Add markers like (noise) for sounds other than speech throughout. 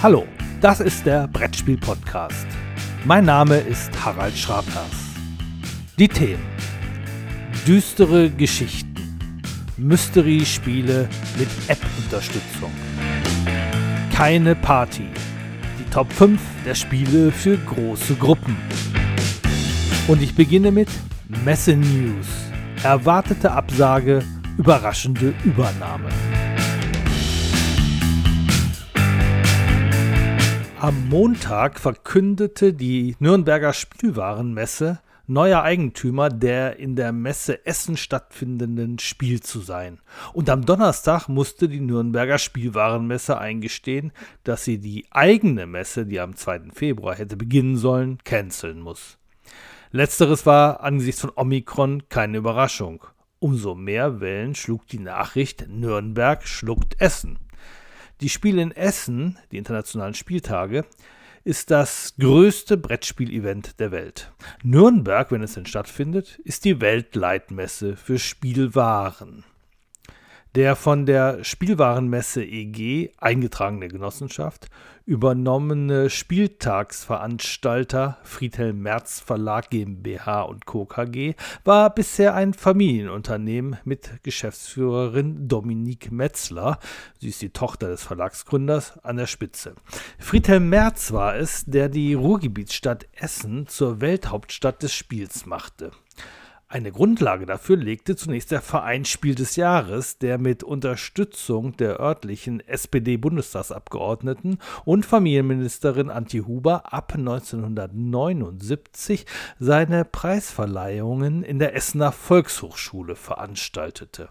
Hallo, das ist der Brettspiel-Podcast. Mein Name ist Harald Schrapers. Die Themen: Düstere Geschichten, Mystery-Spiele mit App-Unterstützung, keine Party, die Top 5 der Spiele für große Gruppen. Und ich beginne mit Messe News. Erwartete Absage, überraschende Übernahme. Am Montag verkündete die Nürnberger Spielwarenmesse, neuer Eigentümer der in der Messe Essen stattfindenden Spiel zu sein. Und am Donnerstag musste die Nürnberger Spielwarenmesse eingestehen, dass sie die eigene Messe, die am 2. Februar hätte beginnen sollen, canceln muss. Letzteres war angesichts von Omikron keine Überraschung. Umso mehr Wellen schlug die Nachricht Nürnberg schluckt Essen. Die Spiele in Essen, die internationalen Spieltage, ist das größte Brettspielevent der Welt. Nürnberg, wenn es denn stattfindet, ist die Weltleitmesse für Spielwaren. Der von der Spielwarenmesse EG eingetragene Genossenschaft übernommene Spieltagsveranstalter Friedhelm Merz Verlag GmbH und Co. KG war bisher ein Familienunternehmen mit Geschäftsführerin Dominique Metzler, sie ist die Tochter des Verlagsgründers, an der Spitze. Friedhelm Merz war es, der die Ruhrgebietsstadt Essen zur Welthauptstadt des Spiels machte. Eine Grundlage dafür legte zunächst der Verein Spiel des Jahres, der mit Unterstützung der örtlichen SPD-Bundestagsabgeordneten und Familienministerin Antje Huber ab 1979 seine Preisverleihungen in der Essener Volkshochschule veranstaltete.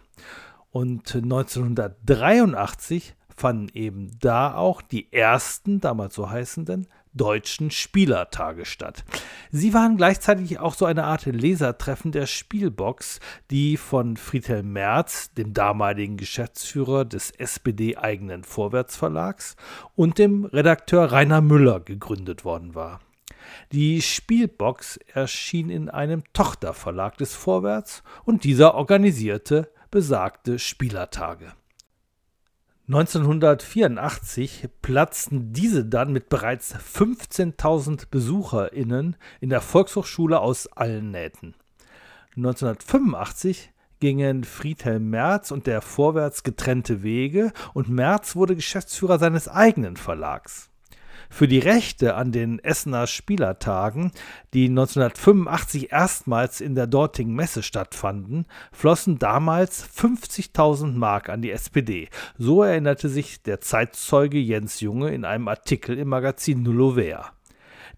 Und 1983 fanden eben da auch die ersten, damals so heißenden, deutschen Spielertage statt. Sie waren gleichzeitig auch so eine Art Lesertreffen der Spielbox, die von Friedhelm Merz, dem damaligen Geschäftsführer des SPD-eigenen Vorwärtsverlags, und dem Redakteur Rainer Müller gegründet worden war. Die Spielbox erschien in einem Tochterverlag des Vorwärts und dieser organisierte besagte Spielertage. 1984 platzten diese dann mit bereits 15.000 BesucherInnen in der Volkshochschule aus allen Nähten. 1985 gingen Friedhelm Merz und der Vorwärts getrennte Wege und Merz wurde Geschäftsführer seines eigenen Verlags. Für die Rechte an den Essener Spielertagen, die 1985 erstmals in der dortigen Messe stattfanden, flossen damals 50.000 Mark an die SPD. So erinnerte sich der Zeitzeuge Jens Junge in einem Artikel im Magazin Nullover.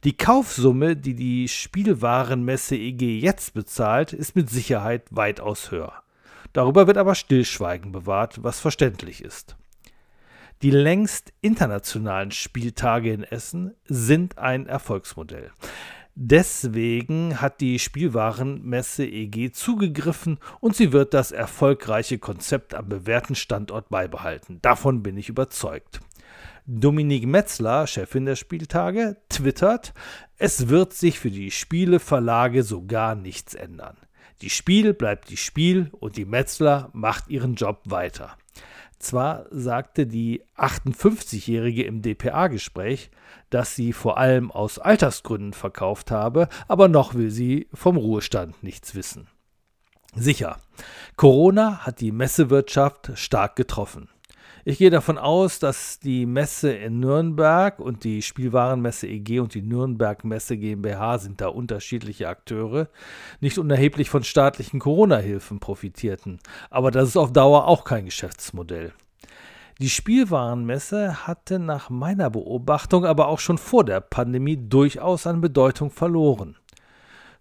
Die Kaufsumme, die die Spielwarenmesse EG jetzt bezahlt, ist mit Sicherheit weitaus höher. Darüber wird aber Stillschweigen bewahrt, was verständlich ist. Die längst internationalen Spieltage in Essen sind ein Erfolgsmodell. Deswegen hat die Spielwarenmesse EG zugegriffen und sie wird das erfolgreiche Konzept am bewährten Standort beibehalten. Davon bin ich überzeugt. Dominique Metzler, Chefin der Spieltage, twittert, es wird sich für die Spieleverlage so gar nichts ändern. Die Spiel bleibt die Spiel und die Metzler macht ihren Job weiter. Zwar sagte die 58-Jährige im DPA-Gespräch, dass sie vor allem aus Altersgründen verkauft habe, aber noch will sie vom Ruhestand nichts wissen. Sicher, Corona hat die Messewirtschaft stark getroffen. Ich gehe davon aus, dass die Messe in Nürnberg und die Spielwarenmesse EG und die Nürnberg Messe GmbH sind da unterschiedliche Akteure, nicht unerheblich von staatlichen Corona-Hilfen profitierten. Aber das ist auf Dauer auch kein Geschäftsmodell. Die Spielwarenmesse hatte nach meiner Beobachtung aber auch schon vor der Pandemie durchaus an Bedeutung verloren.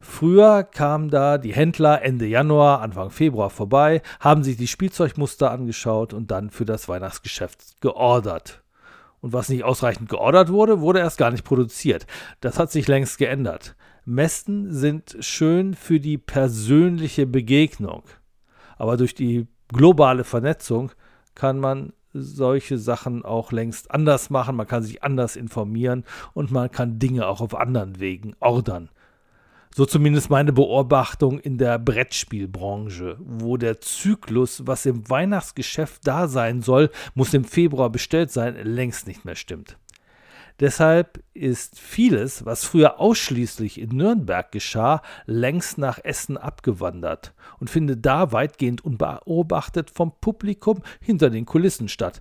Früher kamen da die Händler Ende Januar, Anfang Februar vorbei, haben sich die Spielzeugmuster angeschaut und dann für das Weihnachtsgeschäft geordert. Und was nicht ausreichend geordert wurde, wurde erst gar nicht produziert. Das hat sich längst geändert. Messen sind schön für die persönliche Begegnung. Aber durch die globale Vernetzung kann man solche Sachen auch längst anders machen. Man kann sich anders informieren und man kann Dinge auch auf anderen Wegen ordern. So zumindest meine Beobachtung in der Brettspielbranche, wo der Zyklus, was im Weihnachtsgeschäft da sein soll, muss im Februar bestellt sein, längst nicht mehr stimmt. Deshalb ist vieles, was früher ausschließlich in Nürnberg geschah, längst nach Essen abgewandert und findet da weitgehend unbeobachtet vom Publikum hinter den Kulissen statt.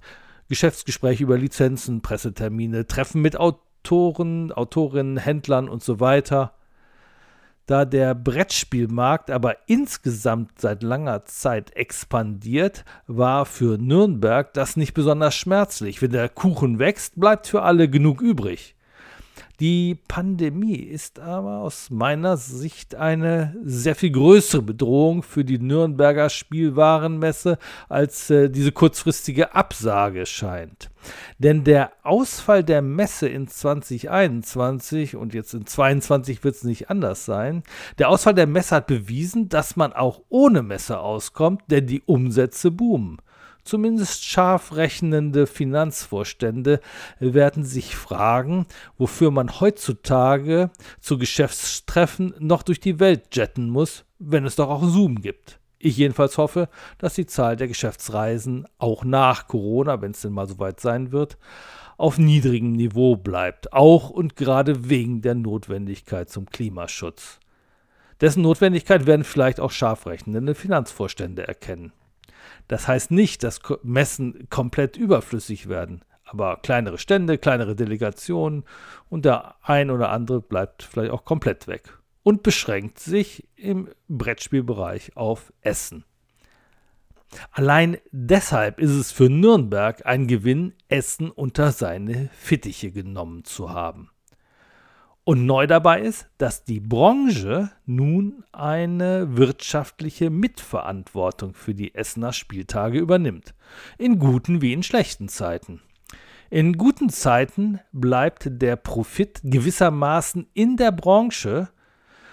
Geschäftsgespräche über Lizenzen, Pressetermine, Treffen mit Autoren, Autorinnen, Händlern und so weiter. Da der Brettspielmarkt aber insgesamt seit langer Zeit expandiert, war für Nürnberg das nicht besonders schmerzlich. Wenn der Kuchen wächst, bleibt für alle genug übrig. Die Pandemie ist aber aus meiner Sicht eine sehr viel größere Bedrohung für die Nürnberger Spielwarenmesse, als äh, diese kurzfristige Absage scheint. Denn der Ausfall der Messe in 2021 und jetzt in 2022 wird es nicht anders sein, der Ausfall der Messe hat bewiesen, dass man auch ohne Messe auskommt, denn die Umsätze boomen. Zumindest scharf rechnende Finanzvorstände werden sich fragen, wofür man heutzutage zu Geschäftstreffen noch durch die Welt jetten muss, wenn es doch auch Zoom gibt. Ich jedenfalls hoffe, dass die Zahl der Geschäftsreisen auch nach Corona, wenn es denn mal soweit sein wird, auf niedrigem Niveau bleibt, auch und gerade wegen der Notwendigkeit zum Klimaschutz. Dessen Notwendigkeit werden vielleicht auch scharf rechnende Finanzvorstände erkennen. Das heißt nicht, dass Messen komplett überflüssig werden, aber kleinere Stände, kleinere Delegationen und der ein oder andere bleibt vielleicht auch komplett weg und beschränkt sich im Brettspielbereich auf Essen. Allein deshalb ist es für Nürnberg ein Gewinn, Essen unter seine Fittiche genommen zu haben. Und neu dabei ist, dass die Branche nun eine wirtschaftliche Mitverantwortung für die Essener Spieltage übernimmt. In guten wie in schlechten Zeiten. In guten Zeiten bleibt der Profit gewissermaßen in der Branche,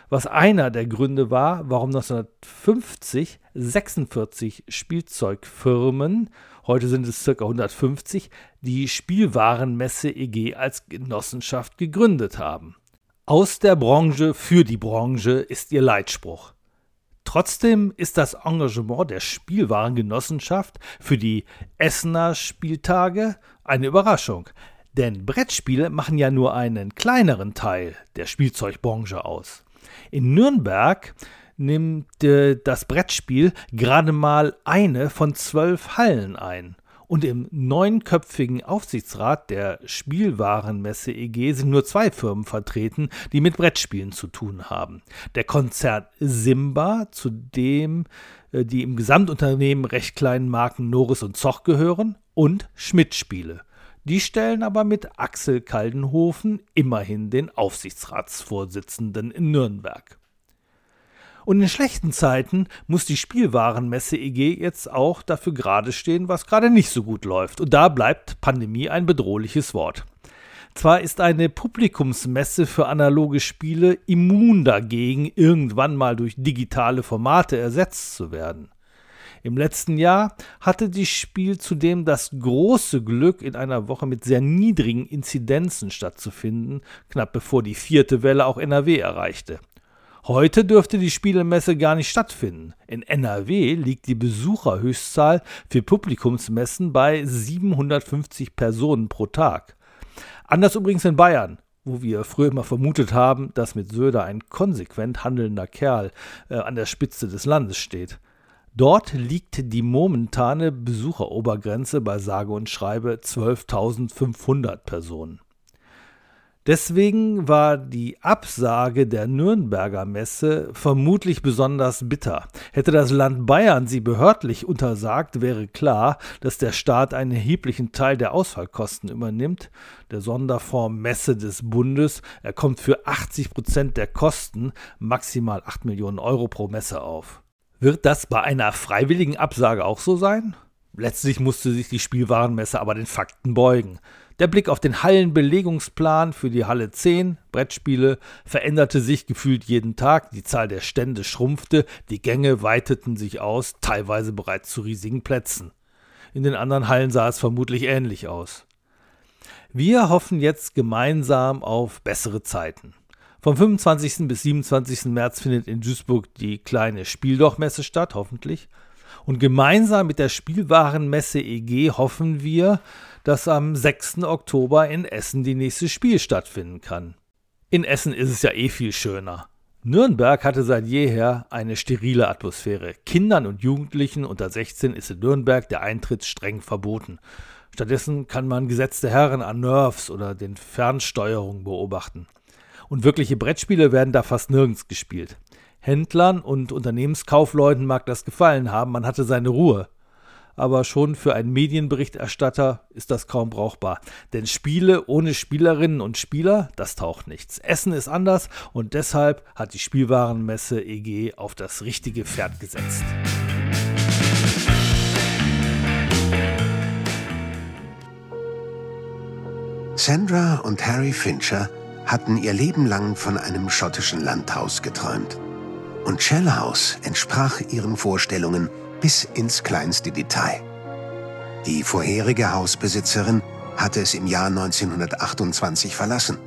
was einer der Gründe war, warum 1950 46 Spielzeugfirmen, heute sind es ca. 150, die Spielwarenmesse EG als Genossenschaft gegründet haben. Aus der Branche für die Branche ist ihr Leitspruch. Trotzdem ist das Engagement der Spielwarengenossenschaft für die Essener Spieltage eine Überraschung. Denn Brettspiele machen ja nur einen kleineren Teil der Spielzeugbranche aus. In Nürnberg nimmt äh, das Brettspiel gerade mal eine von zwölf Hallen ein. Und im neunköpfigen Aufsichtsrat der Spielwarenmesse EG sind nur zwei Firmen vertreten, die mit Brettspielen zu tun haben. Der Konzern Simba, zu dem äh, die im Gesamtunternehmen recht kleinen Marken Norris und Zoch gehören, und Schmidt Spiele. Die stellen aber mit Axel Kaldenhofen immerhin den Aufsichtsratsvorsitzenden in Nürnberg. Und in schlechten Zeiten muss die Spielwarenmesse EG jetzt auch dafür gerade stehen, was gerade nicht so gut läuft. Und da bleibt Pandemie ein bedrohliches Wort. Zwar ist eine Publikumsmesse für analoge Spiele immun dagegen, irgendwann mal durch digitale Formate ersetzt zu werden. Im letzten Jahr hatte die Spiel zudem das große Glück, in einer Woche mit sehr niedrigen Inzidenzen stattzufinden, knapp bevor die vierte Welle auch NRW erreichte. Heute dürfte die Spielemesse gar nicht stattfinden. In NRW liegt die Besucherhöchstzahl für Publikumsmessen bei 750 Personen pro Tag. Anders übrigens in Bayern, wo wir früher immer vermutet haben, dass mit Söder ein konsequent handelnder Kerl äh, an der Spitze des Landes steht. Dort liegt die momentane Besucherobergrenze bei sage und schreibe 12.500 Personen. Deswegen war die Absage der Nürnberger Messe vermutlich besonders bitter. Hätte das Land Bayern sie behördlich untersagt, wäre klar, dass der Staat einen erheblichen Teil der Ausfallkosten übernimmt. Der Sonderfonds Messe des Bundes, er kommt für 80 Prozent der Kosten, maximal 8 Millionen Euro pro Messe auf. Wird das bei einer freiwilligen Absage auch so sein? Letztlich musste sich die Spielwarenmesse aber den Fakten beugen. Der Blick auf den Hallenbelegungsplan für die Halle 10 Brettspiele veränderte sich gefühlt jeden Tag, die Zahl der Stände schrumpfte, die Gänge weiteten sich aus, teilweise bereits zu riesigen Plätzen. In den anderen Hallen sah es vermutlich ähnlich aus. Wir hoffen jetzt gemeinsam auf bessere Zeiten. Vom 25. bis 27. März findet in Duisburg die kleine Spieldochmesse statt, hoffentlich. Und gemeinsam mit der Spielwarenmesse EG hoffen wir, dass am 6. Oktober in Essen die nächste Spiel stattfinden kann. In Essen ist es ja eh viel schöner. Nürnberg hatte seit jeher eine sterile Atmosphäre. Kindern und Jugendlichen unter 16 ist in Nürnberg der Eintritt streng verboten. Stattdessen kann man gesetzte Herren an Nerves oder den Fernsteuerungen beobachten. Und wirkliche Brettspiele werden da fast nirgends gespielt. Händlern und Unternehmenskaufleuten mag das gefallen haben, man hatte seine Ruhe aber schon für einen Medienberichterstatter ist das kaum brauchbar. Denn Spiele ohne Spielerinnen und Spieler, das taucht nichts. Essen ist anders und deshalb hat die Spielwarenmesse EG auf das richtige Pferd gesetzt. Sandra und Harry Fincher hatten ihr Leben lang von einem schottischen Landhaus geträumt. Und Shell House entsprach ihren Vorstellungen bis ins kleinste Detail. Die vorherige Hausbesitzerin hatte es im Jahr 1928 verlassen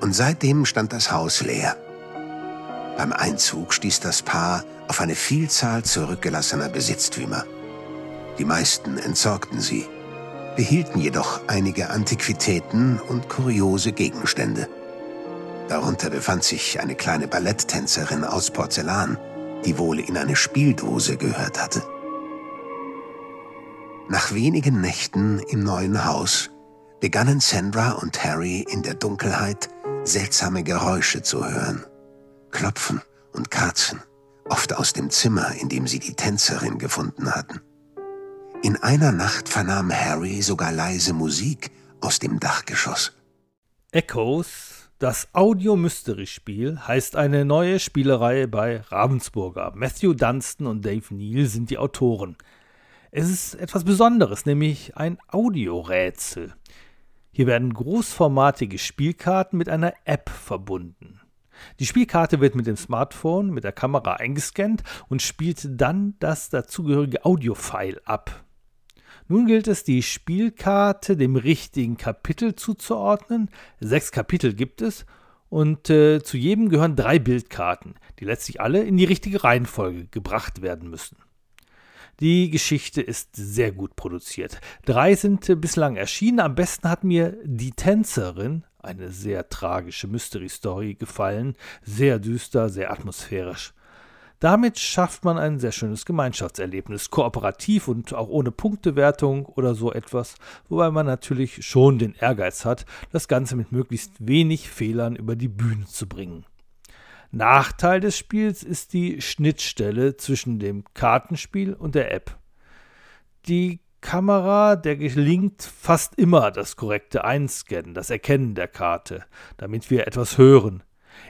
und seitdem stand das Haus leer. Beim Einzug stieß das Paar auf eine Vielzahl zurückgelassener Besitztümer. Die meisten entsorgten sie, behielten jedoch einige Antiquitäten und kuriose Gegenstände. Darunter befand sich eine kleine Balletttänzerin aus Porzellan, die wohl in eine Spieldose gehört hatte. Nach wenigen Nächten im neuen Haus begannen Sandra und Harry in der Dunkelheit seltsame Geräusche zu hören. Klopfen und Karzen, oft aus dem Zimmer, in dem sie die Tänzerin gefunden hatten. In einer Nacht vernahm Harry sogar leise Musik aus dem Dachgeschoss. Echoes, das Audio-Mystery-Spiel, heißt eine neue Spielerei bei Ravensburger. Matthew Dunstan und Dave Neal sind die Autoren. Es ist etwas Besonderes, nämlich ein Audiorätsel. Hier werden großformatige Spielkarten mit einer App verbunden. Die Spielkarte wird mit dem Smartphone mit der Kamera eingescannt und spielt dann das dazugehörige Audiofile ab. Nun gilt es, die Spielkarte dem richtigen Kapitel zuzuordnen. Sechs Kapitel gibt es und äh, zu jedem gehören drei Bildkarten, die letztlich alle in die richtige Reihenfolge gebracht werden müssen. Die Geschichte ist sehr gut produziert. Drei sind bislang erschienen. Am besten hat mir Die Tänzerin, eine sehr tragische Mystery Story, gefallen. Sehr düster, sehr atmosphärisch. Damit schafft man ein sehr schönes Gemeinschaftserlebnis, kooperativ und auch ohne Punktewertung oder so etwas, wobei man natürlich schon den Ehrgeiz hat, das Ganze mit möglichst wenig Fehlern über die Bühne zu bringen. Nachteil des Spiels ist die Schnittstelle zwischen dem Kartenspiel und der App. Die Kamera, der gelingt fast immer das korrekte Einscannen, das Erkennen der Karte, damit wir etwas hören.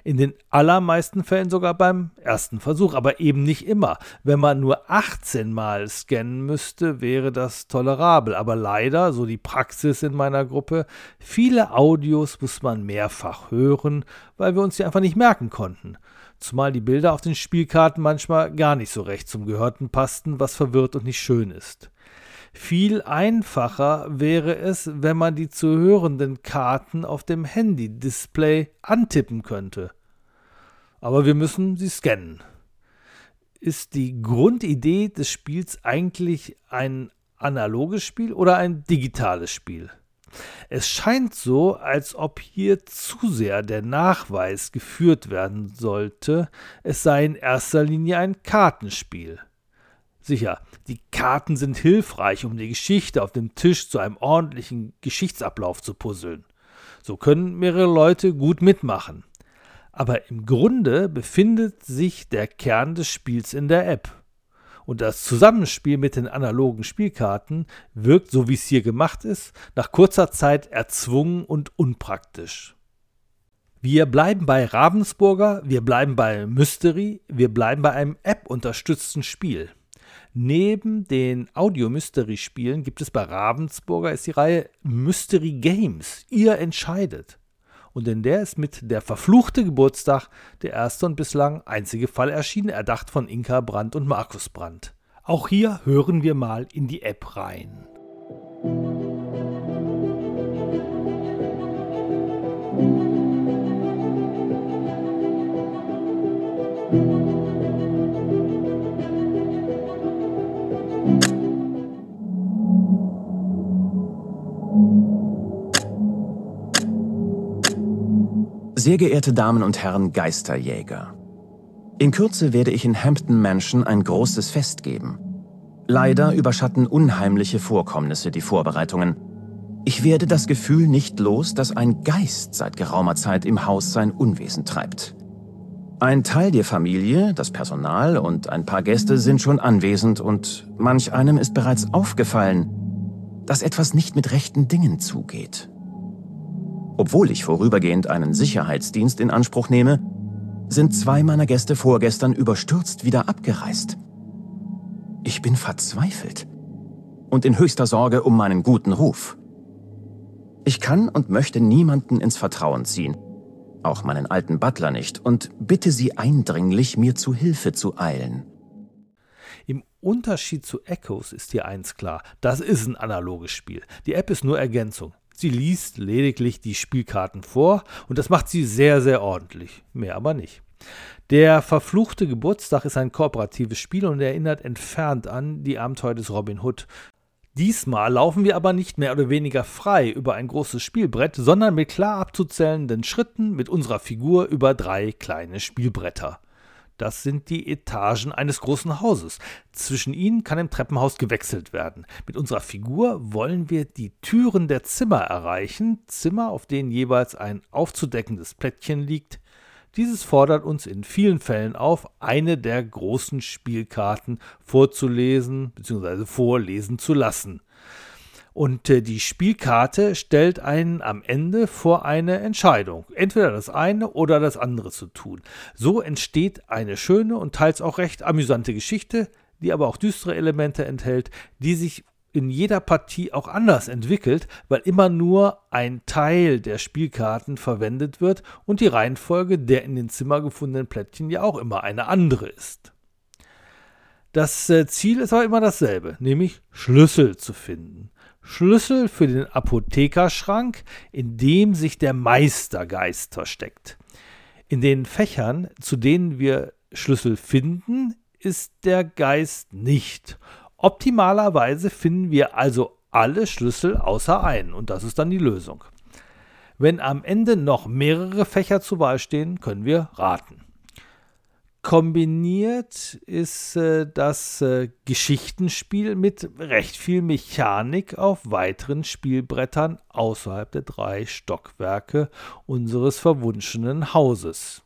In den allermeisten Fällen sogar beim ersten Versuch, aber eben nicht immer. Wenn man nur 18 Mal scannen müsste, wäre das tolerabel. Aber leider, so die Praxis in meiner Gruppe, viele Audios muss man mehrfach hören, weil wir uns die einfach nicht merken konnten. Zumal die Bilder auf den Spielkarten manchmal gar nicht so recht zum Gehörten passten, was verwirrt und nicht schön ist. Viel einfacher wäre es, wenn man die zu hörenden Karten auf dem Handy-Display antippen könnte. Aber wir müssen sie scannen. Ist die Grundidee des Spiels eigentlich ein analoges Spiel oder ein digitales Spiel? Es scheint so, als ob hier zu sehr der Nachweis geführt werden sollte, es sei in erster Linie ein Kartenspiel. Sicher, die Karten sind hilfreich, um die Geschichte auf dem Tisch zu einem ordentlichen Geschichtsablauf zu puzzeln. So können mehrere Leute gut mitmachen. Aber im Grunde befindet sich der Kern des Spiels in der App. Und das Zusammenspiel mit den analogen Spielkarten wirkt, so wie es hier gemacht ist, nach kurzer Zeit erzwungen und unpraktisch. Wir bleiben bei Ravensburger, wir bleiben bei Mystery, wir bleiben bei einem App-unterstützten Spiel. Neben den Audio-Mystery-Spielen gibt es bei Ravensburger ist die Reihe Mystery Games. Ihr entscheidet. Und in der ist mit Der verfluchte Geburtstag der erste und bislang einzige Fall erschienen, erdacht von Inka Brandt und Markus Brandt. Auch hier hören wir mal in die App rein. Sehr geehrte Damen und Herren Geisterjäger. In Kürze werde ich in Hampton Mansion ein großes Fest geben. Leider überschatten unheimliche Vorkommnisse die Vorbereitungen. Ich werde das Gefühl nicht los, dass ein Geist seit geraumer Zeit im Haus sein Unwesen treibt. Ein Teil der Familie, das Personal und ein paar Gäste sind schon anwesend und manch einem ist bereits aufgefallen, dass etwas nicht mit rechten Dingen zugeht. Obwohl ich vorübergehend einen Sicherheitsdienst in Anspruch nehme, sind zwei meiner Gäste vorgestern überstürzt wieder abgereist. Ich bin verzweifelt und in höchster Sorge um meinen guten Ruf. Ich kann und möchte niemanden ins Vertrauen ziehen, auch meinen alten Butler nicht, und bitte Sie eindringlich, mir zu Hilfe zu eilen. Im Unterschied zu Echoes ist hier eins klar, das ist ein analoges Spiel. Die App ist nur Ergänzung. Sie liest lediglich die Spielkarten vor und das macht sie sehr, sehr ordentlich. Mehr aber nicht. Der verfluchte Geburtstag ist ein kooperatives Spiel und erinnert entfernt an die Abenteuer des Robin Hood. Diesmal laufen wir aber nicht mehr oder weniger frei über ein großes Spielbrett, sondern mit klar abzuzählenden Schritten mit unserer Figur über drei kleine Spielbretter. Das sind die Etagen eines großen Hauses. Zwischen ihnen kann im Treppenhaus gewechselt werden. Mit unserer Figur wollen wir die Türen der Zimmer erreichen, Zimmer, auf denen jeweils ein aufzudeckendes Plättchen liegt. Dieses fordert uns in vielen Fällen auf, eine der großen Spielkarten vorzulesen bzw. vorlesen zu lassen. Und äh, die Spielkarte stellt einen am Ende vor eine Entscheidung, entweder das eine oder das andere zu tun. So entsteht eine schöne und teils auch recht amüsante Geschichte, die aber auch düstere Elemente enthält, die sich in jeder Partie auch anders entwickelt, weil immer nur ein Teil der Spielkarten verwendet wird und die Reihenfolge der in den Zimmer gefundenen Plättchen ja auch immer eine andere ist. Das äh, Ziel ist aber immer dasselbe, nämlich Schlüssel zu finden. Schlüssel für den Apothekerschrank, in dem sich der Meistergeist versteckt. In den Fächern, zu denen wir Schlüssel finden, ist der Geist nicht. Optimalerweise finden wir also alle Schlüssel außer einen und das ist dann die Lösung. Wenn am Ende noch mehrere Fächer zur Wahl stehen, können wir raten. Kombiniert ist äh, das äh, Geschichtenspiel mit recht viel Mechanik auf weiteren Spielbrettern außerhalb der drei Stockwerke unseres verwunschenen Hauses.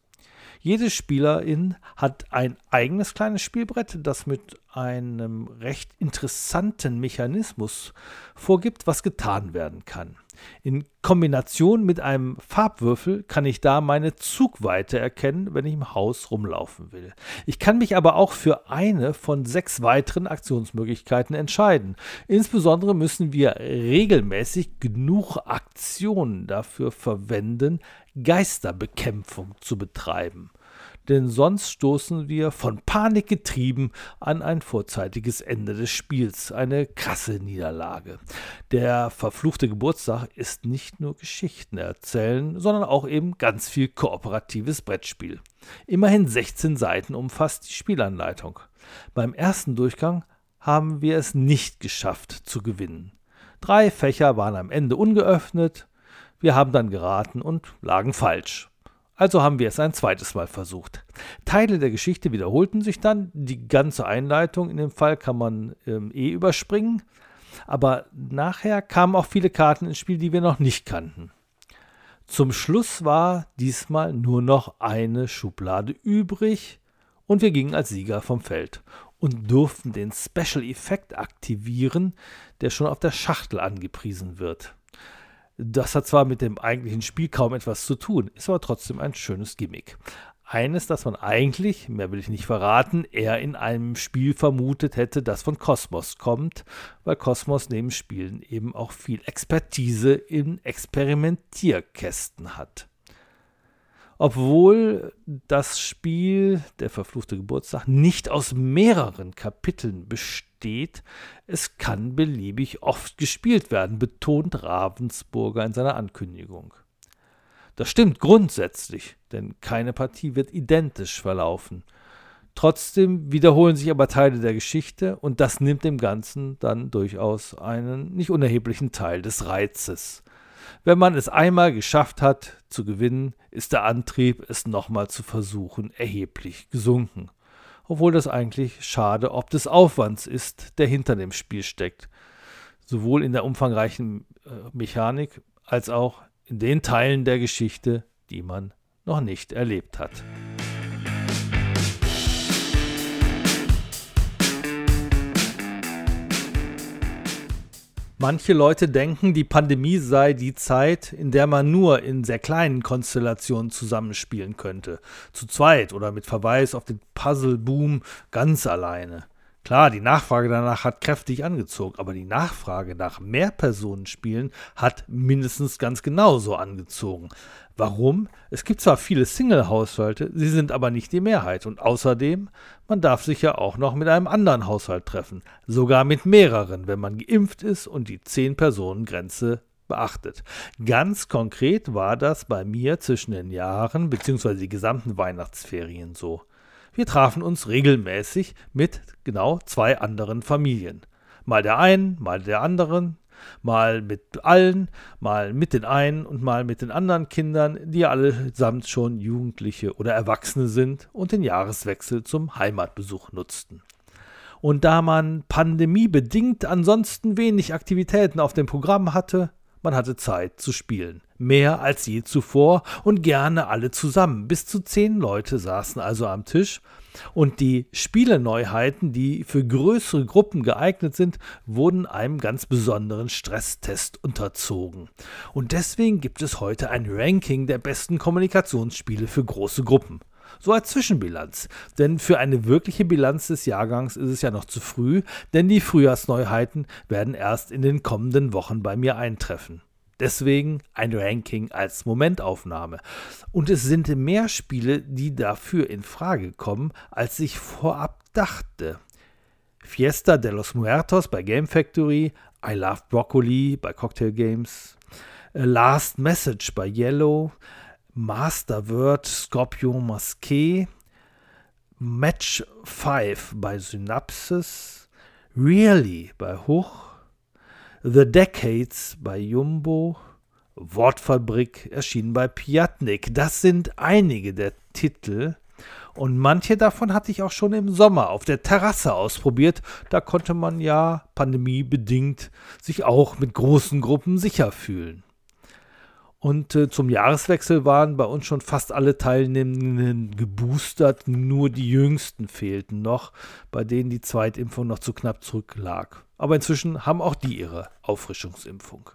Jede Spielerin hat ein eigenes kleines Spielbrett, das mit einem recht interessanten Mechanismus vorgibt, was getan werden kann. In Kombination mit einem Farbwürfel kann ich da meine Zugweite erkennen, wenn ich im Haus rumlaufen will. Ich kann mich aber auch für eine von sechs weiteren Aktionsmöglichkeiten entscheiden. Insbesondere müssen wir regelmäßig genug Aktionen dafür verwenden, Geisterbekämpfung zu betreiben denn sonst stoßen wir von Panik getrieben an ein vorzeitiges Ende des Spiels, eine krasse Niederlage. Der verfluchte Geburtstag ist nicht nur Geschichten erzählen, sondern auch eben ganz viel kooperatives Brettspiel. Immerhin 16 Seiten umfasst die Spielanleitung. Beim ersten Durchgang haben wir es nicht geschafft zu gewinnen. Drei Fächer waren am Ende ungeöffnet, wir haben dann geraten und lagen falsch. Also haben wir es ein zweites Mal versucht. Teile der Geschichte wiederholten sich dann. Die ganze Einleitung in dem Fall kann man ähm, eh überspringen. Aber nachher kamen auch viele Karten ins Spiel, die wir noch nicht kannten. Zum Schluss war diesmal nur noch eine Schublade übrig und wir gingen als Sieger vom Feld und durften den Special Effekt aktivieren, der schon auf der Schachtel angepriesen wird. Das hat zwar mit dem eigentlichen Spiel kaum etwas zu tun, ist aber trotzdem ein schönes Gimmick. Eines, das man eigentlich, mehr will ich nicht verraten, eher in einem Spiel vermutet hätte, das von Cosmos kommt, weil Cosmos neben Spielen eben auch viel Expertise in Experimentierkästen hat. Obwohl das Spiel Der verfluchte Geburtstag nicht aus mehreren Kapiteln besteht, es kann beliebig oft gespielt werden, betont Ravensburger in seiner Ankündigung. Das stimmt grundsätzlich, denn keine Partie wird identisch verlaufen. Trotzdem wiederholen sich aber Teile der Geschichte und das nimmt dem Ganzen dann durchaus einen nicht unerheblichen Teil des Reizes. Wenn man es einmal geschafft hat zu gewinnen, ist der Antrieb, es nochmal zu versuchen, erheblich gesunken. Obwohl das eigentlich schade ob des Aufwands ist, der hinter dem Spiel steckt. Sowohl in der umfangreichen äh, Mechanik als auch in den Teilen der Geschichte, die man noch nicht erlebt hat. Manche Leute denken, die Pandemie sei die Zeit, in der man nur in sehr kleinen Konstellationen zusammenspielen könnte. Zu zweit oder mit Verweis auf den Puzzle-Boom ganz alleine. Klar, die Nachfrage danach hat kräftig angezogen, aber die Nachfrage nach Mehrpersonenspielen hat mindestens ganz genauso angezogen. Warum? Es gibt zwar viele Single-Haushalte, sie sind aber nicht die Mehrheit. Und außerdem, man darf sich ja auch noch mit einem anderen Haushalt treffen. Sogar mit mehreren, wenn man geimpft ist und die 10-Personen-Grenze beachtet. Ganz konkret war das bei mir zwischen den Jahren bzw. die gesamten Weihnachtsferien so. Wir trafen uns regelmäßig mit genau zwei anderen Familien. Mal der einen, mal der anderen, Mal mit allen, mal mit den einen und mal mit den anderen Kindern, die allesamt schon Jugendliche oder Erwachsene sind und den Jahreswechsel zum Heimatbesuch nutzten. Und da man pandemiebedingt ansonsten wenig Aktivitäten auf dem Programm hatte, man hatte Zeit zu spielen. Mehr als je zuvor und gerne alle zusammen. Bis zu zehn Leute saßen also am Tisch und die Spieleneuheiten, die für größere Gruppen geeignet sind, wurden einem ganz besonderen Stresstest unterzogen. Und deswegen gibt es heute ein Ranking der besten Kommunikationsspiele für große Gruppen. So als Zwischenbilanz. Denn für eine wirkliche Bilanz des Jahrgangs ist es ja noch zu früh, denn die Frühjahrsneuheiten werden erst in den kommenden Wochen bei mir eintreffen. Deswegen ein Ranking als Momentaufnahme. Und es sind mehr Spiele, die dafür in Frage kommen, als ich vorab dachte. Fiesta de los Muertos bei Game Factory, I Love Broccoli bei Cocktail Games, Last Message bei Yellow, Masterword Scorpion Masqué, Match 5 bei Synapsis, Really bei Hoch, The Decades bei Jumbo, Wortfabrik erschienen bei Piatnik. Das sind einige der Titel. Und manche davon hatte ich auch schon im Sommer auf der Terrasse ausprobiert. Da konnte man ja pandemiebedingt sich auch mit großen Gruppen sicher fühlen. Und äh, zum Jahreswechsel waren bei uns schon fast alle Teilnehmenden geboostert, nur die jüngsten fehlten noch, bei denen die Zweitimpfung noch zu knapp zurücklag. Aber inzwischen haben auch die ihre Auffrischungsimpfung.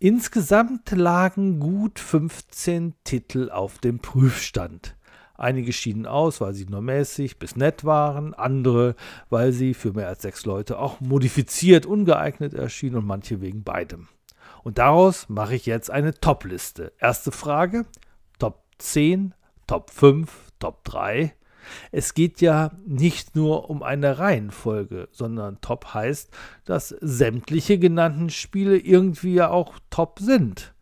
Insgesamt lagen gut 15 Titel auf dem Prüfstand. Einige schieden aus, weil sie nur mäßig bis nett waren, andere, weil sie für mehr als sechs Leute auch modifiziert ungeeignet erschienen und manche wegen beidem. Und daraus mache ich jetzt eine Top-Liste. Erste Frage: Top 10, Top 5, Top 3. Es geht ja nicht nur um eine Reihenfolge, sondern Top heißt, dass sämtliche genannten Spiele irgendwie ja auch Top sind.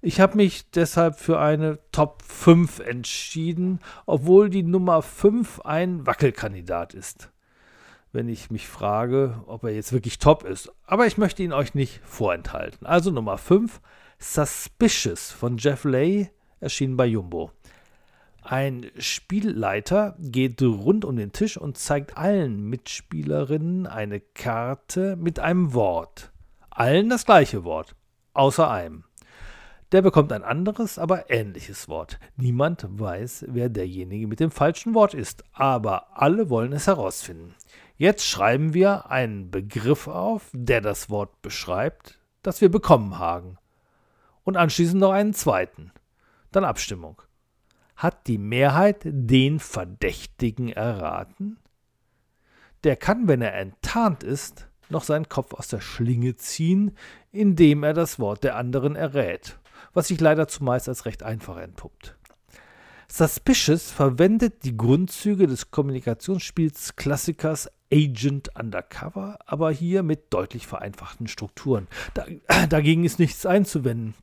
Ich habe mich deshalb für eine Top 5 entschieden, obwohl die Nummer 5 ein Wackelkandidat ist wenn ich mich frage, ob er jetzt wirklich top ist. Aber ich möchte ihn euch nicht vorenthalten. Also Nummer 5, Suspicious von Jeff Lay, erschienen bei Jumbo. Ein Spielleiter geht rund um den Tisch und zeigt allen Mitspielerinnen eine Karte mit einem Wort. Allen das gleiche Wort, außer einem. Der bekommt ein anderes, aber ähnliches Wort. Niemand weiß, wer derjenige mit dem falschen Wort ist, aber alle wollen es herausfinden. Jetzt schreiben wir einen Begriff auf, der das Wort beschreibt, das wir bekommen haben. Und anschließend noch einen zweiten. Dann Abstimmung. Hat die Mehrheit den Verdächtigen erraten? Der kann, wenn er enttarnt ist, noch seinen Kopf aus der Schlinge ziehen, indem er das Wort der anderen errät, was sich leider zumeist als recht einfach entpuppt. Suspicious verwendet die Grundzüge des Kommunikationsspiels Klassikers Agent Undercover, aber hier mit deutlich vereinfachten Strukturen. Da, (clears throat) dagegen ist nichts einzuwenden.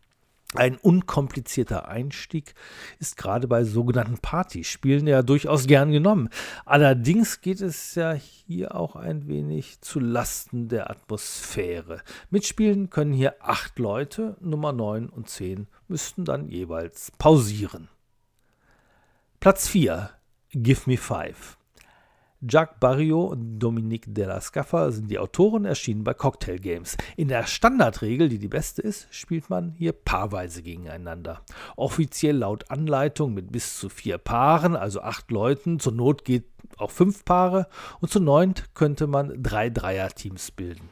Ein unkomplizierter Einstieg ist gerade bei sogenannten Partyspielen ja durchaus gern genommen. Allerdings geht es ja hier auch ein wenig zu Lasten der Atmosphäre. Mitspielen können hier acht Leute, Nummer 9 und 10 müssten dann jeweils pausieren. Platz 4 Give Me Five. Jacques Barrio und Dominique de la Scaffa sind die Autoren, erschienen bei Cocktail Games. In der Standardregel, die die beste ist, spielt man hier paarweise gegeneinander. Offiziell laut Anleitung mit bis zu vier Paaren, also acht Leuten. Zur Not geht auch fünf Paare und zu neunt könnte man drei Dreierteams bilden.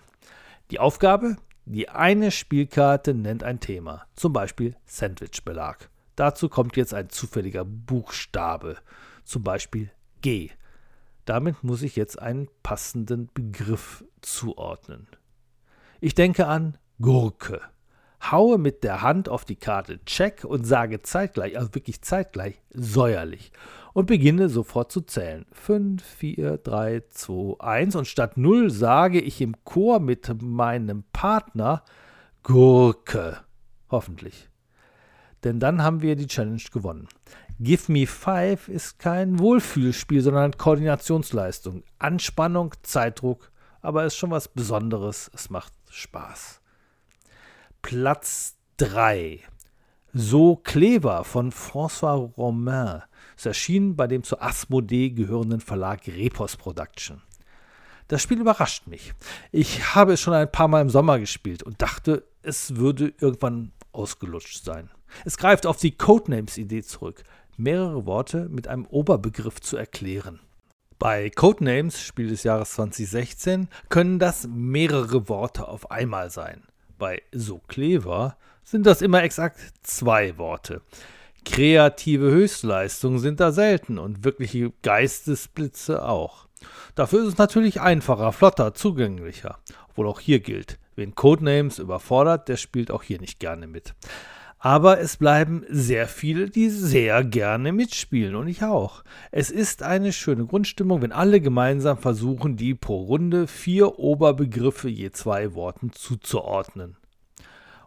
Die Aufgabe? Die eine Spielkarte nennt ein Thema, zum Beispiel Sandwichbelag. Dazu kommt jetzt ein zufälliger Buchstabe, zum Beispiel G. Damit muss ich jetzt einen passenden Begriff zuordnen. Ich denke an Gurke. Haue mit der Hand auf die Karte Check und sage zeitgleich, also wirklich zeitgleich, säuerlich und beginne sofort zu zählen. 5, 4, 3, 2, 1 und statt 0 sage ich im Chor mit meinem Partner Gurke. Hoffentlich. Denn dann haben wir die Challenge gewonnen. Give Me Five ist kein Wohlfühlspiel, sondern Koordinationsleistung. Anspannung, Zeitdruck, aber ist schon was Besonderes. Es macht Spaß. Platz 3. So Clever von François Romain. Es erschien bei dem zu Asmodee gehörenden Verlag Repos Production. Das Spiel überrascht mich. Ich habe es schon ein paar Mal im Sommer gespielt und dachte, es würde irgendwann ausgelutscht sein. Es greift auf die Codenames-Idee zurück mehrere Worte mit einem Oberbegriff zu erklären. Bei Codenames, Spiel des Jahres 2016, können das mehrere Worte auf einmal sein. Bei So Clever sind das immer exakt zwei Worte. Kreative Höchstleistungen sind da selten und wirkliche Geistesblitze auch. Dafür ist es natürlich einfacher, flotter, zugänglicher. Obwohl auch hier gilt, wen Codenames überfordert, der spielt auch hier nicht gerne mit. Aber es bleiben sehr viele, die sehr gerne mitspielen und ich auch. Es ist eine schöne Grundstimmung, wenn alle gemeinsam versuchen, die pro Runde vier Oberbegriffe je zwei Worten zuzuordnen.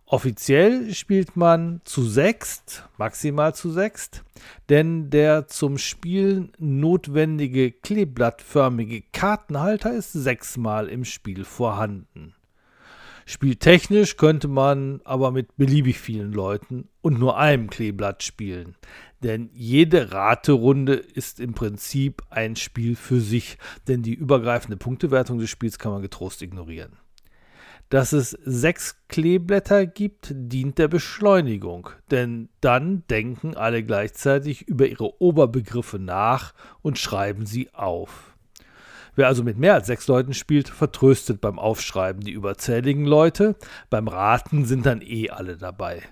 Offiziell spielt man zu sechst, maximal zu sechst, denn der zum Spielen notwendige kleeblattförmige Kartenhalter ist sechsmal im Spiel vorhanden. Spieltechnisch könnte man aber mit beliebig vielen Leuten und nur einem Kleeblatt spielen. Denn jede Raterunde ist im Prinzip ein Spiel für sich, denn die übergreifende Punktewertung des Spiels kann man getrost ignorieren. Dass es sechs Kleeblätter gibt, dient der Beschleunigung, denn dann denken alle gleichzeitig über ihre Oberbegriffe nach und schreiben sie auf. Wer also mit mehr als sechs Leuten spielt, vertröstet beim Aufschreiben die überzähligen Leute. Beim Raten sind dann eh alle dabei.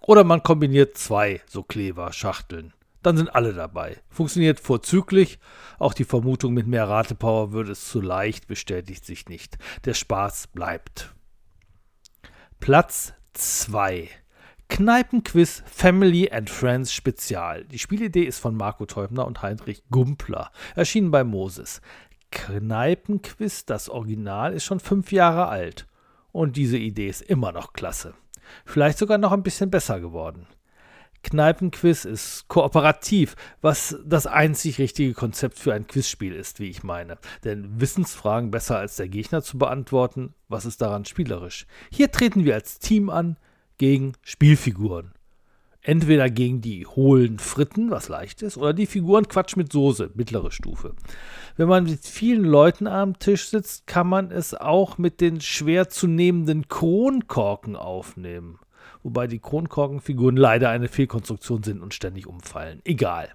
Oder man kombiniert zwei so Kleber-Schachteln. Dann sind alle dabei. Funktioniert vorzüglich. Auch die Vermutung mit mehr Ratepower würde es zu leicht, bestätigt sich nicht. Der Spaß bleibt. Platz 2. Kneipenquiz Family and Friends Spezial. Die Spielidee ist von Marco Teubner und Heinrich Gumpler, erschienen bei Moses. Kneipenquiz, das Original, ist schon fünf Jahre alt. Und diese Idee ist immer noch klasse. Vielleicht sogar noch ein bisschen besser geworden. Kneipenquiz ist kooperativ, was das einzig richtige Konzept für ein Quizspiel ist, wie ich meine. Denn Wissensfragen besser als der Gegner zu beantworten, was ist daran spielerisch? Hier treten wir als Team an gegen Spielfiguren. Entweder gegen die hohlen Fritten, was leicht ist, oder die Figuren Quatsch mit Soße, mittlere Stufe. Wenn man mit vielen Leuten am Tisch sitzt, kann man es auch mit den schwer zu nehmenden Kronkorken aufnehmen. Wobei die Kronkorkenfiguren leider eine Fehlkonstruktion sind und ständig umfallen. Egal.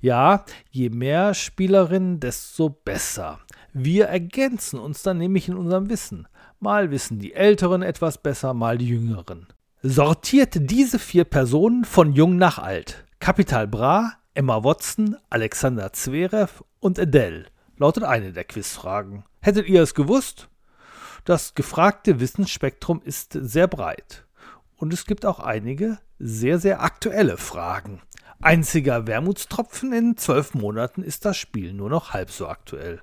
Ja, je mehr Spielerinnen, desto besser. Wir ergänzen uns dann nämlich in unserem Wissen. Mal wissen die Älteren etwas besser, mal die Jüngeren sortiert diese vier Personen von jung nach alt. Capital Bra, Emma Watson, Alexander Zverev und Adele lautet eine der Quizfragen. Hättet ihr es gewusst? Das gefragte Wissensspektrum ist sehr breit. Und es gibt auch einige sehr, sehr aktuelle Fragen. Einziger Wermutstropfen in zwölf Monaten ist das Spiel nur noch halb so aktuell.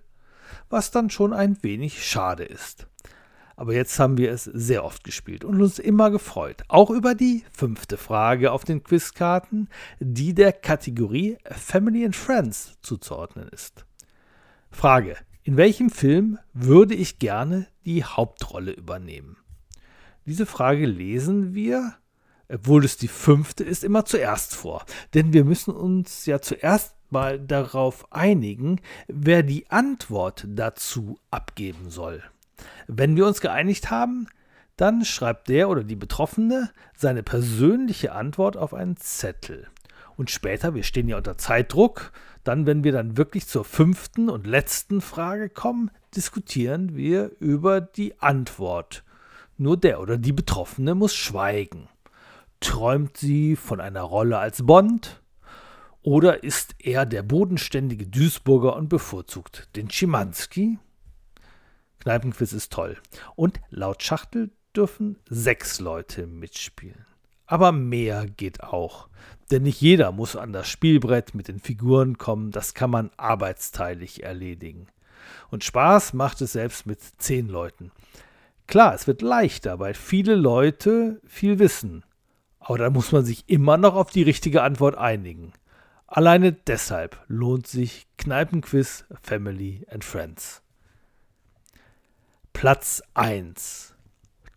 Was dann schon ein wenig schade ist. Aber jetzt haben wir es sehr oft gespielt und uns immer gefreut. Auch über die fünfte Frage auf den Quizkarten, die der Kategorie Family and Friends zuzuordnen ist. Frage: In welchem Film würde ich gerne die Hauptrolle übernehmen? Diese Frage lesen wir, obwohl es die fünfte ist, immer zuerst vor. Denn wir müssen uns ja zuerst mal darauf einigen, wer die Antwort dazu abgeben soll. Wenn wir uns geeinigt haben, dann schreibt der oder die Betroffene seine persönliche Antwort auf einen Zettel. Und später, wir stehen ja unter Zeitdruck, dann, wenn wir dann wirklich zur fünften und letzten Frage kommen, diskutieren wir über die Antwort. Nur der oder die Betroffene muss schweigen. Träumt sie von einer Rolle als Bond? Oder ist er der bodenständige Duisburger und bevorzugt den Schimanski? Kneipenquiz ist toll. Und laut Schachtel dürfen sechs Leute mitspielen. Aber mehr geht auch. Denn nicht jeder muss an das Spielbrett mit den Figuren kommen, das kann man arbeitsteilig erledigen. Und Spaß macht es selbst mit zehn Leuten. Klar, es wird leichter, weil viele Leute viel wissen. Aber da muss man sich immer noch auf die richtige Antwort einigen. Alleine deshalb lohnt sich Kneipenquiz Family and Friends. Platz 1.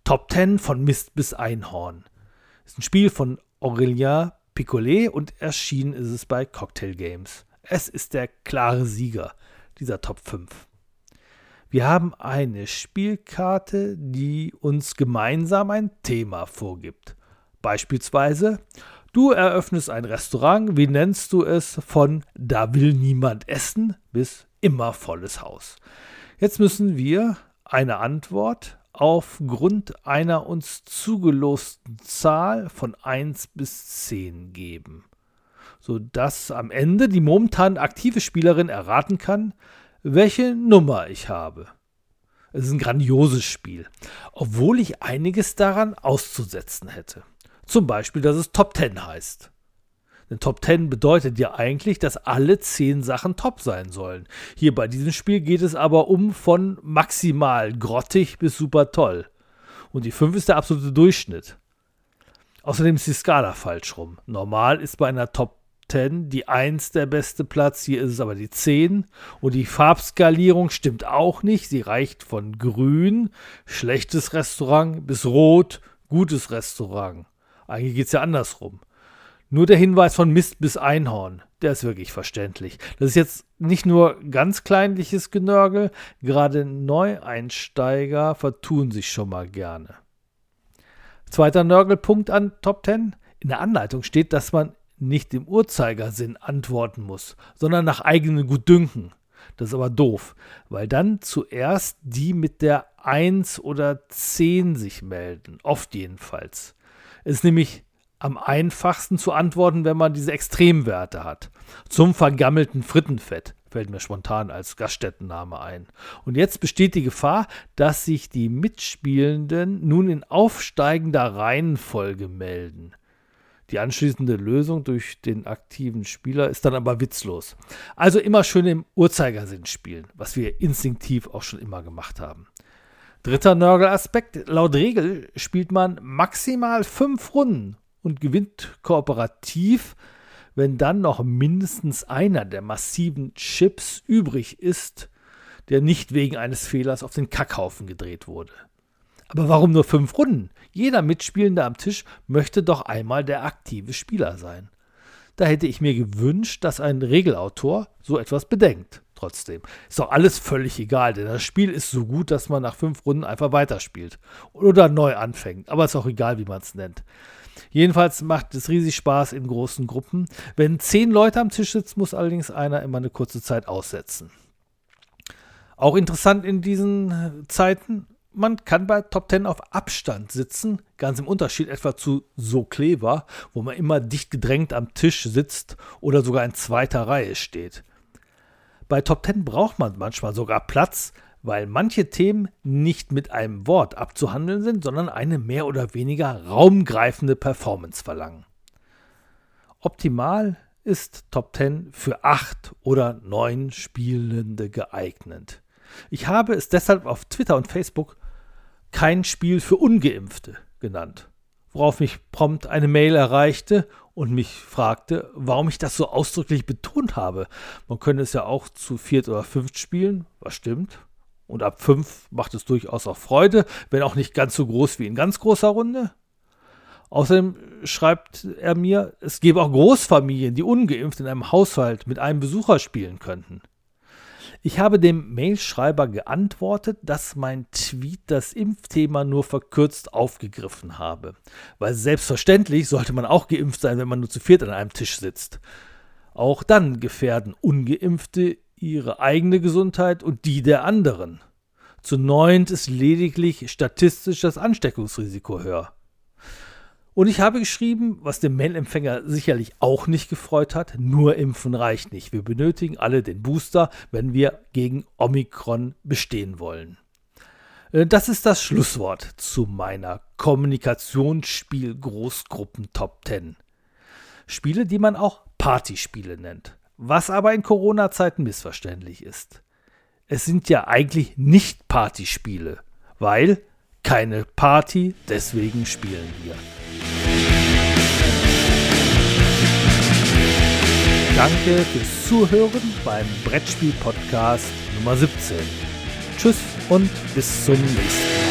Top 10 von Mist bis Einhorn. Ist ein Spiel von Aurélien Picolet und erschienen ist es bei Cocktail Games. Es ist der klare Sieger dieser Top 5. Wir haben eine Spielkarte, die uns gemeinsam ein Thema vorgibt. Beispielsweise, du eröffnest ein Restaurant, wie nennst du es, von da will niemand essen bis immer volles Haus. Jetzt müssen wir eine Antwort aufgrund einer uns zugelosten Zahl von 1 bis 10 geben, sodass am Ende die momentan aktive Spielerin erraten kann, welche Nummer ich habe. Es ist ein grandioses Spiel, obwohl ich einiges daran auszusetzen hätte. Zum Beispiel, dass es Top 10 heißt. Denn Top 10 bedeutet ja eigentlich, dass alle 10 Sachen top sein sollen. Hier bei diesem Spiel geht es aber um von maximal grottig bis super toll. Und die 5 ist der absolute Durchschnitt. Außerdem ist die Skala falsch rum. Normal ist bei einer Top 10 die 1 der beste Platz, hier ist es aber die 10. Und die Farbskalierung stimmt auch nicht. Sie reicht von grün, schlechtes Restaurant, bis rot, gutes Restaurant. Eigentlich geht es ja andersrum. Nur der Hinweis von Mist bis Einhorn, der ist wirklich verständlich. Das ist jetzt nicht nur ganz kleinliches Genörgel, gerade Neueinsteiger vertun sich schon mal gerne. Zweiter Nörgelpunkt an Top 10. In der Anleitung steht, dass man nicht im Uhrzeigersinn antworten muss, sondern nach eigenem Gutdünken. Das ist aber doof, weil dann zuerst die mit der 1 oder 10 sich melden, oft jedenfalls. Es ist nämlich am einfachsten zu antworten, wenn man diese Extremwerte hat. Zum vergammelten Frittenfett fällt mir spontan als Gaststättenname ein. Und jetzt besteht die Gefahr, dass sich die Mitspielenden nun in aufsteigender Reihenfolge melden. Die anschließende Lösung durch den aktiven Spieler ist dann aber witzlos. Also immer schön im Uhrzeigersinn spielen, was wir instinktiv auch schon immer gemacht haben. Dritter Nörgelaspekt. Laut Regel spielt man maximal fünf Runden und gewinnt kooperativ, wenn dann noch mindestens einer der massiven Chips übrig ist, der nicht wegen eines Fehlers auf den Kackhaufen gedreht wurde. Aber warum nur fünf Runden? Jeder Mitspielende am Tisch möchte doch einmal der aktive Spieler sein. Da hätte ich mir gewünscht, dass ein Regelautor so etwas bedenkt. Trotzdem ist doch alles völlig egal, denn das Spiel ist so gut, dass man nach fünf Runden einfach weiterspielt oder neu anfängt. Aber ist auch egal, wie man es nennt. Jedenfalls macht es riesig Spaß in großen Gruppen. Wenn zehn Leute am Tisch sitzen, muss allerdings einer immer eine kurze Zeit aussetzen. Auch interessant in diesen Zeiten, man kann bei Top 10 auf Abstand sitzen, ganz im Unterschied etwa zu So Clever, wo man immer dicht gedrängt am Tisch sitzt oder sogar in zweiter Reihe steht. Bei Top 10 braucht man manchmal sogar Platz, weil manche Themen nicht mit einem Wort abzuhandeln sind, sondern eine mehr oder weniger raumgreifende Performance verlangen. Optimal ist Top 10 für acht oder neun Spielende geeignet. Ich habe es deshalb auf Twitter und Facebook kein Spiel für ungeimpfte genannt, worauf mich prompt eine Mail erreichte und mich fragte, warum ich das so ausdrücklich betont habe. Man könnte es ja auch zu viert oder fünft spielen, was stimmt. Und ab fünf macht es durchaus auch Freude, wenn auch nicht ganz so groß wie in ganz großer Runde. Außerdem schreibt er mir, es gäbe auch Großfamilien, die ungeimpft in einem Haushalt mit einem Besucher spielen könnten. Ich habe dem Mailschreiber geantwortet, dass mein Tweet das Impfthema nur verkürzt aufgegriffen habe. Weil selbstverständlich sollte man auch geimpft sein, wenn man nur zu viert an einem Tisch sitzt. Auch dann gefährden ungeimpfte ihre eigene Gesundheit und die der anderen. Zu neunt ist lediglich statistisch das Ansteckungsrisiko höher. Und ich habe geschrieben, was dem Mailempfänger sicherlich auch nicht gefreut hat, nur impfen reicht nicht. Wir benötigen alle den Booster, wenn wir gegen Omikron bestehen wollen. Äh, das ist das Schlusswort zu meiner Kommunikationsspiel Großgruppen Top 10. Spiele, die man auch Partyspiele nennt, was aber in Corona-Zeiten missverständlich ist. Es sind ja eigentlich nicht Partyspiele, weil keine Party, deswegen spielen wir. Danke fürs Zuhören beim Brettspiel-Podcast Nummer 17. Tschüss und bis zum nächsten Mal.